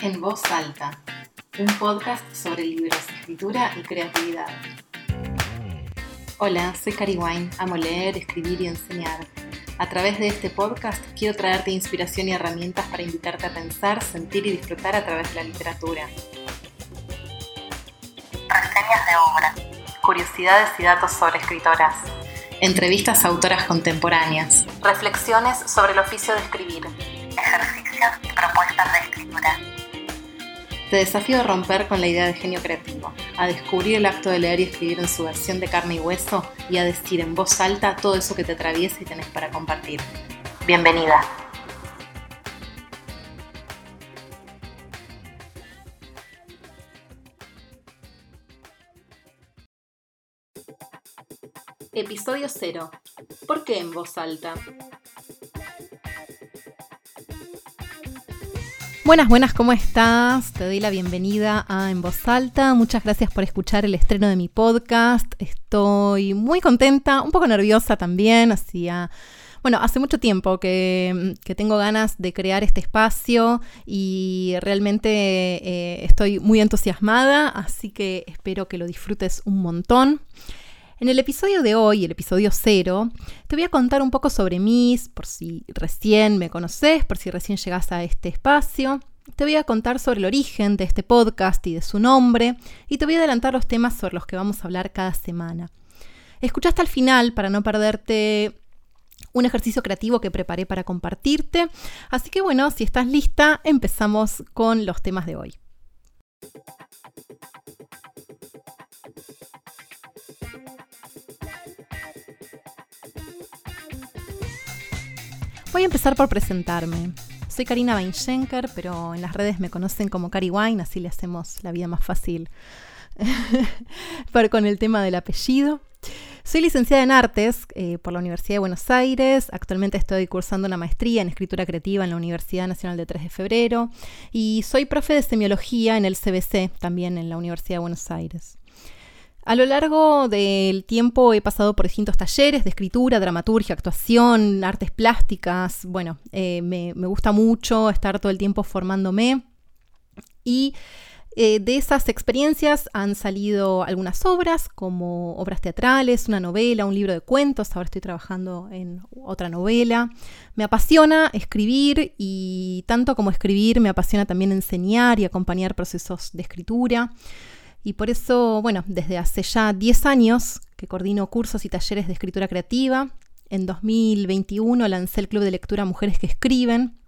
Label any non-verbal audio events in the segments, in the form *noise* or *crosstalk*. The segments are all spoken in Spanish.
En voz alta, un podcast sobre libros, escritura y creatividad. Hola, soy Cari Wine, amo leer, escribir y enseñar. A través de este podcast quiero traerte inspiración y herramientas para invitarte a pensar, sentir y disfrutar a través de la literatura. Reseñas de obra, curiosidades y datos sobre escritoras, entrevistas a autoras contemporáneas, reflexiones sobre el oficio de escribir, ejercicios Te desafío a romper con la idea de genio creativo, a descubrir el acto de leer y escribir en su versión de carne y hueso y a decir en voz alta todo eso que te atraviesa y tenés para compartir. Bienvenida. Episodio 0. ¿Por qué en voz alta? Buenas, buenas, ¿cómo estás? Te doy la bienvenida a En Voz Alta. Muchas gracias por escuchar el estreno de mi podcast. Estoy muy contenta, un poco nerviosa también. Hacía, bueno, hace mucho tiempo que, tengo ganas de crear este espacio y realmente eh, estoy muy entusiasmada, así que espero que lo disfrutes un montón. En el episodio de hoy, el episodio cero, te voy a contar un poco sobre mí, por si recién me conoces, por si recién llegas a este espacio. Te voy a contar sobre el origen de este podcast y de su nombre, y te voy a adelantar los temas sobre los que vamos a hablar cada semana. Escucha hasta el final para no perderte un ejercicio creativo que preparé para compartirte. Así que bueno, si estás lista, empezamos con los temas de hoy. Voy a empezar por presentarme. Soy Karina Weinschenker, pero en las redes me conocen como Cari Wine, así le hacemos la vida más fácil *laughs* con el tema del apellido. Soy licenciada en artes eh, por la Universidad de Buenos Aires. Actualmente estoy cursando una maestría en escritura creativa en la Universidad Nacional de 3 de Febrero. Y soy profe de semiología en el CBC, también en la Universidad de Buenos Aires. A lo largo del tiempo he pasado por distintos talleres de escritura, dramaturgia, actuación, artes plásticas. Bueno, eh, me, gusta mucho estar todo el tiempo formándome. Y eh, de esas experiencias han salido algunas obras, como obras teatrales, una novela, un libro de cuentos. Ahora estoy trabajando en otra novela. Me apasiona escribir y tanto como escribir, me apasiona también enseñar y acompañar procesos de escritura. Y por eso, bueno, desde hace ya 10 años que coordino cursos y talleres de escritura creativa. En 2021 lancé el Club de Lectura Mujeres que Escriben.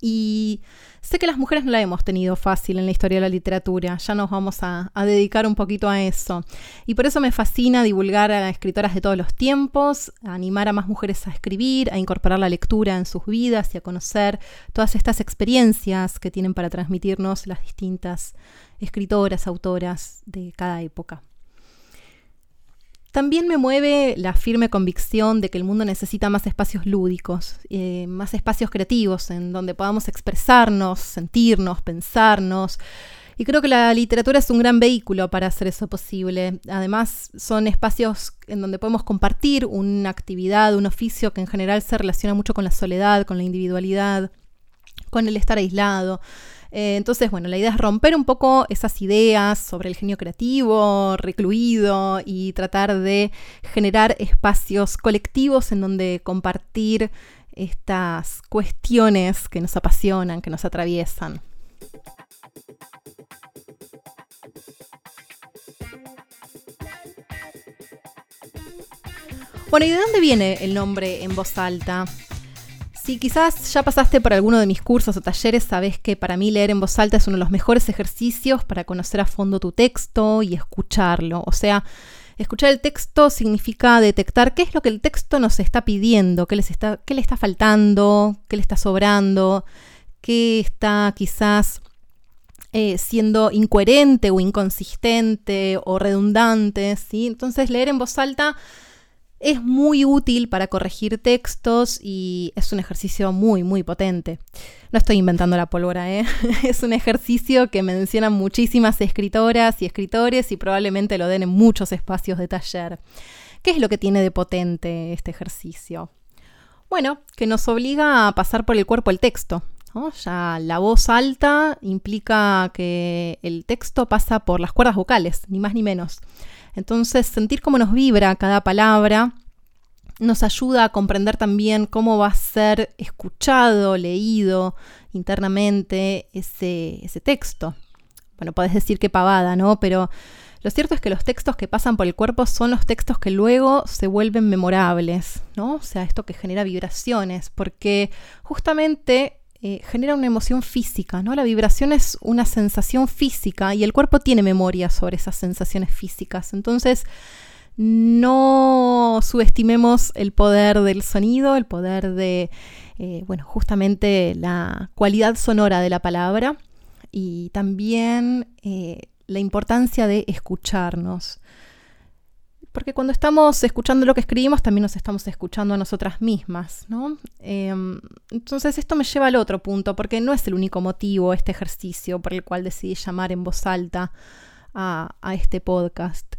Y sé que las mujeres no la hemos tenido fácil en la historia de la literatura, ya nos vamos a, dedicar un poquito a eso. Y por eso me fascina divulgar a escritoras de todos los tiempos, a animar a más mujeres a escribir, a incorporar la lectura en sus vidas y a conocer todas estas experiencias que tienen para transmitirnos las distintas escritoras, autoras de cada época. También me mueve la firme convicción de que el mundo necesita más espacios lúdicos, eh, más espacios creativos en donde podamos expresarnos, sentirnos, pensarnos. Y creo que la literatura es un gran vehículo para hacer eso posible. Además, son espacios en donde podemos compartir una actividad, un oficio que en general se relaciona mucho con la soledad, con la individualidad, con el estar aislado. Eh, entonces, bueno, la idea es romper un poco esas ideas sobre el genio creativo, recluido, y tratar de generar espacios colectivos en donde compartir estas cuestiones que nos apasionan, que nos atraviesan. Bueno, ¿y de dónde viene el nombre en voz alta? Si quizás ya pasaste por alguno de mis cursos o talleres, sabes que para mí leer en voz alta es uno de los mejores ejercicios para conocer a fondo tu texto y escucharlo. O sea, escuchar el texto significa detectar qué es lo que el texto nos está pidiendo, qué, les está, qué le está faltando, qué le está sobrando, qué está quizás eh, siendo incoherente o inconsistente o redundante. ¿sí? Entonces leer en voz alta es muy útil para corregir textos y es un ejercicio muy, muy potente. No estoy inventando la pólvora, ¿eh? *laughs* es un ejercicio que mencionan muchísimas escritoras y escritores y probablemente lo den en muchos espacios de taller. ¿Qué es lo que tiene de potente este ejercicio? Bueno, que nos obliga a pasar por el cuerpo el texto. Ya la voz alta implica que el texto pasa por las cuerdas vocales, ni más ni menos. Entonces, sentir cómo nos vibra cada palabra nos ayuda a comprender también cómo va a ser escuchado, leído internamente ese, texto. Bueno, podés decir que pavada, ¿no? Pero lo cierto es que los textos que pasan por el cuerpo son los textos que luego se vuelven memorables, ¿no? O sea, esto que genera vibraciones, porque justamente eh, genera una emoción física, ¿no? La vibración es una sensación física y el cuerpo tiene memoria sobre esas sensaciones físicas. Entonces, no subestimemos el poder del sonido, el poder de, eh, bueno, justamente la cualidad sonora de la palabra y también eh, la importancia de escucharnos. Porque cuando estamos escuchando lo que escribimos, también nos estamos escuchando a nosotras mismas, ¿no? Em, entonces esto me lleva al otro punto, porque no es el único motivo, este ejercicio, por el cual decidí llamar en voz alta a, este podcast.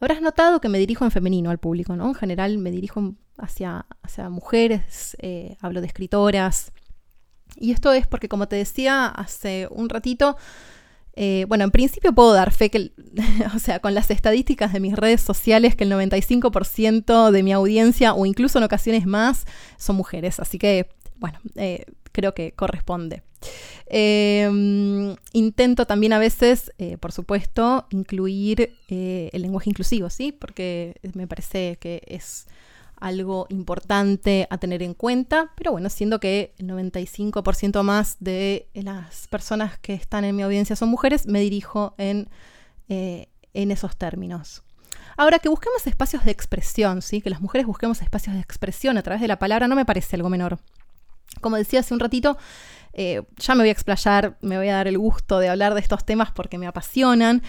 Habrás notado que me dirijo en femenino al público, ¿no? En general me dirijo hacia, hacia mujeres, eh, hablo de escritoras. Y esto es porque, como te decía hace un ratito, eh, bueno, en principio puedo dar fe que, *laughs* o sea, con las estadísticas de mis redes sociales, que el 95% de mi audiencia, o incluso en ocasiones más, son mujeres. Así que, bueno, eh, creo que corresponde. Em, intento también a veces, eh, por supuesto, incluir el lenguaje inclusivo, ¿sí? Porque me parece que es algo importante a tener en cuenta, pero bueno, siendo que el 95% más de las personas que están en mi audiencia son mujeres, me dirijo en, eh, en esos términos. Ahora, que busquemos espacios de expresión, ¿sí? que las mujeres busquemos espacios de expresión a través de la palabra, no me parece algo menor. Como decía hace un ratito, eh, ya me voy a explayar, me voy a dar el gusto de hablar de estos temas porque me apasionan,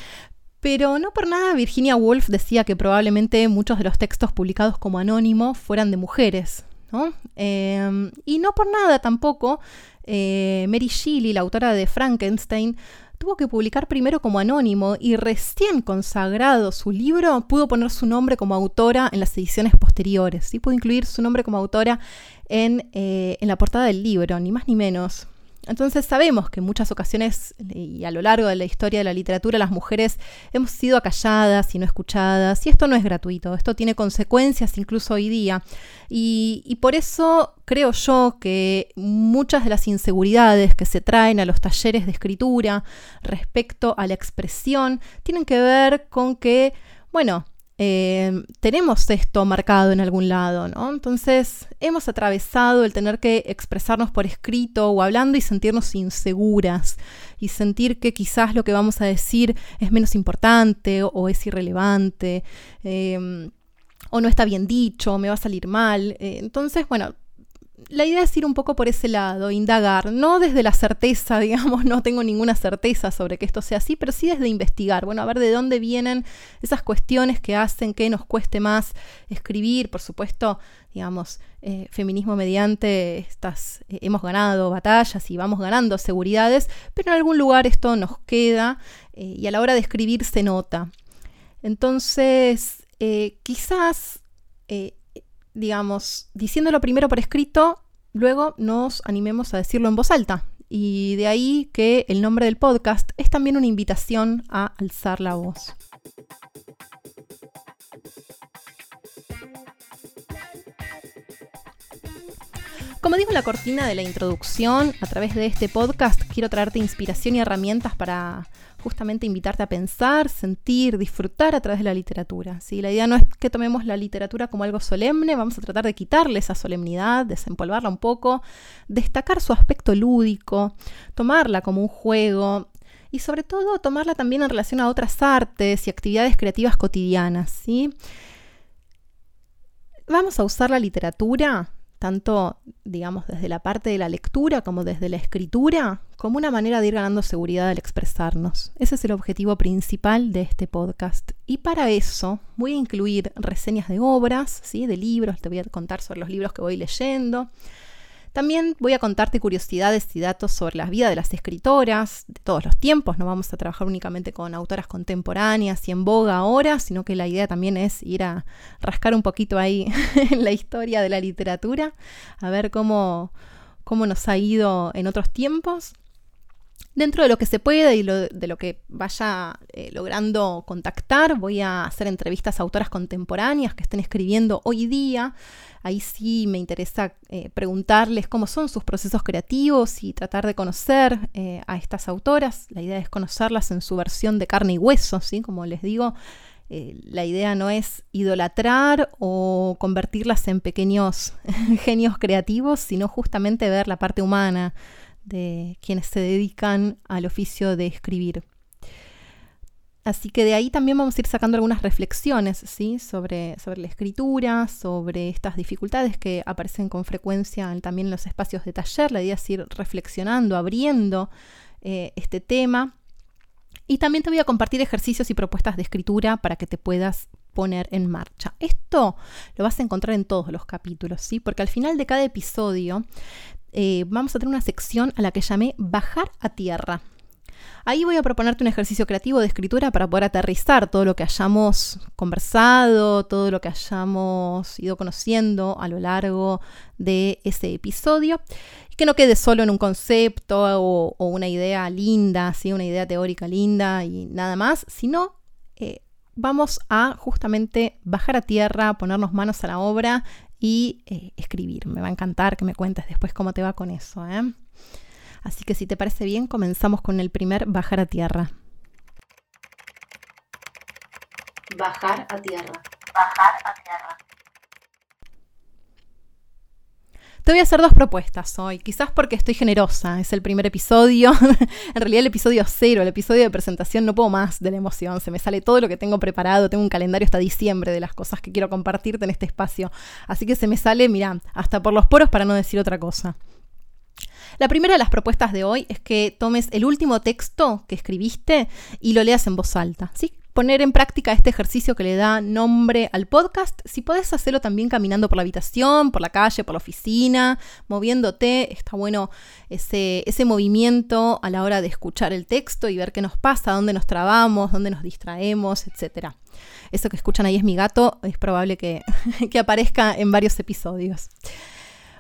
pero no por nada Virginia Woolf decía que probablemente muchos de los textos publicados como anónimo fueran de mujeres. ¿no? Em, y no por nada tampoco eh, Mary Shelley, la autora de Frankenstein, tuvo que publicar primero como anónimo y recién consagrado su libro pudo poner su nombre como autora en las ediciones posteriores. ¿sí? Pudo incluir su nombre como autora en, eh, en la portada del libro, ni más ni menos. Entonces sabemos que en muchas ocasiones y a lo largo de la historia de la literatura las mujeres hemos sido acalladas y no escuchadas y esto no es gratuito, esto tiene consecuencias incluso hoy día. Y, y por eso creo yo que muchas de las inseguridades que se traen a los talleres de escritura respecto a la expresión tienen que ver con que, bueno, eh, tenemos esto marcado en algún lado, ¿no? Entonces hemos atravesado el tener que expresarnos por escrito o hablando y sentirnos inseguras y sentir que quizás lo que vamos a decir es menos importante o, es irrelevante. Eh, o no está bien dicho, me va a salir mal. Eh, entonces, bueno, la idea es ir un poco por ese lado, indagar, no desde la certeza, *laughs* digamos, no tengo ninguna certeza sobre que esto sea así, pero sí desde investigar, bueno, a ver de dónde vienen esas cuestiones que hacen que nos cueste más escribir, por supuesto, digamos, eh, feminismo mediante estas, eh, hemos ganado batallas y vamos ganando seguridades, pero en algún lugar esto nos queda eh, y a la hora de escribir se nota. Entonces, quizás digamos, diciéndolo primero por escrito, luego nos animemos a decirlo en voz alta. Y de ahí que el nombre del podcast es también una invitación a alzar la voz. Como digo en la cortina de la introducción, a través de este podcast quiero traerte inspiración y herramientas para justamente invitarte a pensar, sentir, disfrutar a través de la literatura. ¿sí? La idea no es que tomemos la literatura como algo solemne, vamos a tratar de quitarle esa solemnidad, desempolvarla un poco, destacar su aspecto lúdico, tomarla como un juego, y sobre todo tomarla también en relación a otras artes y actividades creativas cotidianas. ¿sí? Vamos a usar la literatura tanto, digamos, desde la parte de la lectura como desde la escritura, como una manera de ir ganando seguridad al expresarnos. Ese es el objetivo principal de este podcast. Y para eso voy a incluir reseñas de obras, ¿sí? de libros, te voy a contar sobre los libros que voy leyendo, también voy a contarte curiosidades y datos sobre la vida de las escritoras de todos los tiempos. No vamos a trabajar únicamente con autoras contemporáneas y en boga ahora, sino que la idea también es ir a rascar un poquito ahí *laughs* en la historia de la literatura, a ver cómo, cómo nos ha ido en otros tiempos. Dentro de lo que se puede y de lo que vaya eh, logrando contactar, voy a hacer entrevistas a autoras contemporáneas que estén escribiendo hoy día. Ahí sí me interesa eh, preguntarles cómo son sus procesos creativos y tratar de conocer eh, a estas autoras. La idea es conocerlas en su versión de carne y hueso, ¿sí? Como les digo, la idea no es idolatrar o convertirlas en pequeños *laughs* genios creativos, sino justamente ver la parte humana de quienes se dedican al oficio de escribir. Así que de ahí también vamos a ir sacando algunas reflexiones ¿sí? sobre, sobre la escritura, sobre estas dificultades que aparecen con frecuencia también en los espacios de taller. La idea es ir reflexionando, abriendo eh, este tema. Y también te voy a compartir ejercicios y propuestas de escritura para que te puedas poner en marcha. Esto lo vas a encontrar en todos los capítulos, ¿sí? Porque al final de cada episodio eh, vamos a tener una sección a la que llamé Bajar a Tierra. Ahí voy a proponerte un ejercicio creativo de escritura para poder aterrizar todo lo que hayamos conversado, todo lo que hayamos ido conociendo a lo largo de ese episodio. Y que no quede solo en un concepto o, una idea linda, ¿sí? una idea teórica linda y nada más, sino eh, vamos a justamente bajar a tierra, ponernos manos a la obra y eh, escribir. Me va a encantar que me cuentes después cómo te va con eso. ¿eh? Así que si te parece bien, comenzamos con el primer bajar a tierra. Bajar a tierra. Bajar a tierra. Te voy a hacer dos propuestas hoy, quizás porque estoy generosa, es el primer episodio, *laughs* en realidad el episodio cero, el episodio de presentación, no puedo más de la emoción, se me sale todo lo que tengo preparado, tengo un calendario hasta diciembre de las cosas que quiero compartirte en este espacio, así que se me sale, mira, hasta por los poros para no decir otra cosa. La primera de las propuestas de hoy es que tomes el último texto que escribiste y lo leas en voz alta, ¿sí? Poner en práctica este ejercicio que le da nombre al podcast. Si podés hacerlo también caminando por la habitación, por la calle, por la oficina, moviéndote, está bueno ese, ese movimiento a la hora de escuchar el texto y ver qué nos pasa, dónde nos trabamos, dónde nos distraemos, etc. Eso que escuchan ahí es mi gato, es probable que, *laughs* que aparezca en varios episodios.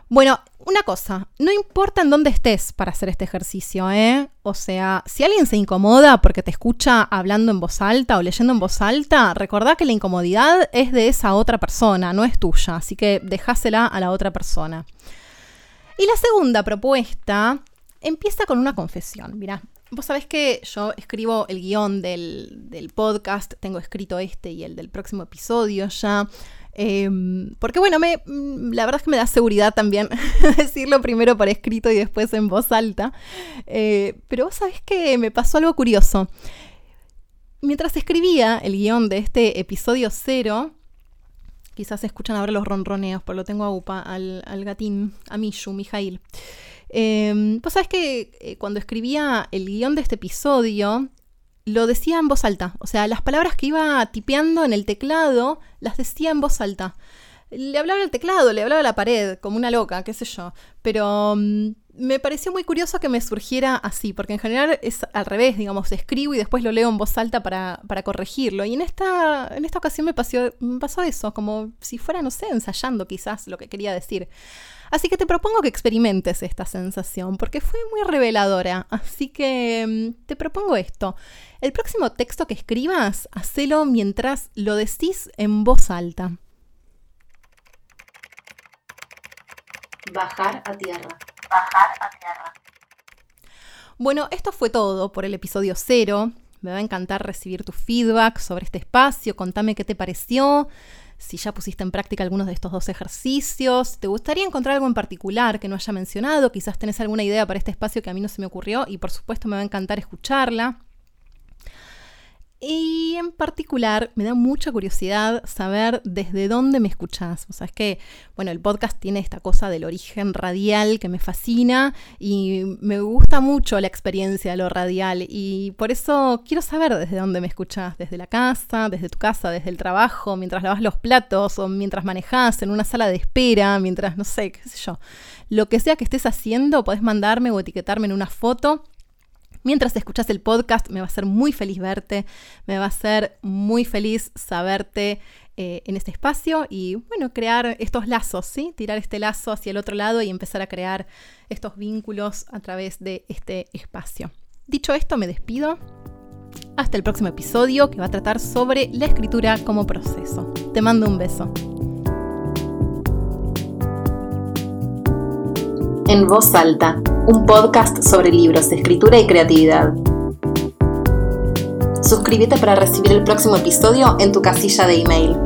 Bueno, una cosa, no importa en dónde estés para hacer este ejercicio, ¿eh? O sea, si alguien se incomoda porque te escucha hablando en voz alta o leyendo en voz alta, recordá que la incomodidad es de esa otra persona, no es tuya, así que dejásela a la otra persona. Y la segunda propuesta empieza con una confesión. Mira, vos sabés que yo escribo el guion del podcast, tengo escrito este y el del próximo episodio ya. Em, porque bueno, me, mm, la verdad es que me da seguridad también *laughs* decirlo primero por escrito y después en voz alta. Eh, pero vos sabés que me pasó algo curioso. Mientras escribía el guion de este episodio cero, quizás se escuchan ahora los ronroneos, pero lo tengo a UPA, al, gatín, a Mishu, Mijail. Eh, vos sabés que cuando escribía el guion de este episodio, lo decía en voz alta. O sea, las palabras que iba tipeando en el teclado las decía en voz alta. Le hablaba al teclado, le hablaba a la pared, como una loca, qué sé yo. Pero mm, me pareció muy curioso que me surgiera así, porque en general es al revés, digamos, escribo y después lo leo en voz alta para, para corregirlo. Y en esta, en esta ocasión me pasó, me pasó eso, como si fuera, no sé, ensayando quizás lo que quería decir. Así que te propongo que experimentes esta sensación, porque fue muy reveladora. Así que mm, te propongo esto. El próximo texto que escribas, hacelo mientras lo decís en voz alta. Bajar a tierra. Bajar. Bueno, esto fue todo por el episodio cero. Me va a encantar recibir tu feedback sobre este espacio. Contame qué te pareció si ya pusiste en práctica algunos de estos dos ejercicios, te gustaría encontrar algo en particular que no haya mencionado, quizás tenés alguna idea para este espacio que a mí no se me ocurrió y por supuesto me va a encantar escucharla. Y en particular me da mucha curiosidad saber desde dónde me escuchás. O sea, es que, bueno, el podcast tiene esta cosa del origen radial que me fascina y me gusta mucho la experiencia de lo radial. Y por eso quiero saber desde dónde me escuchás. Desde la casa, desde tu casa, desde el trabajo, mientras lavas los platos o mientras manejás en una sala de espera, mientras, no sé, qué sé yo. Lo que sea que estés haciendo, podés mandarme o etiquetarme en una foto Mientras escuchas el podcast, me va a ser muy feliz verte, me va a ser muy feliz saberte eh, en este espacio y, bueno, crear estos lazos, ¿sí? Tirar este lazo hacia el otro lado y empezar a crear estos vínculos a través de este espacio. Dicho esto, me despido. Hasta el próximo episodio que va a tratar sobre la escritura como proceso. Te mando un beso. En voz alta, un podcast sobre libros, escritura y creatividad. Suscríbete para recibir el próximo episodio en tu casilla de email.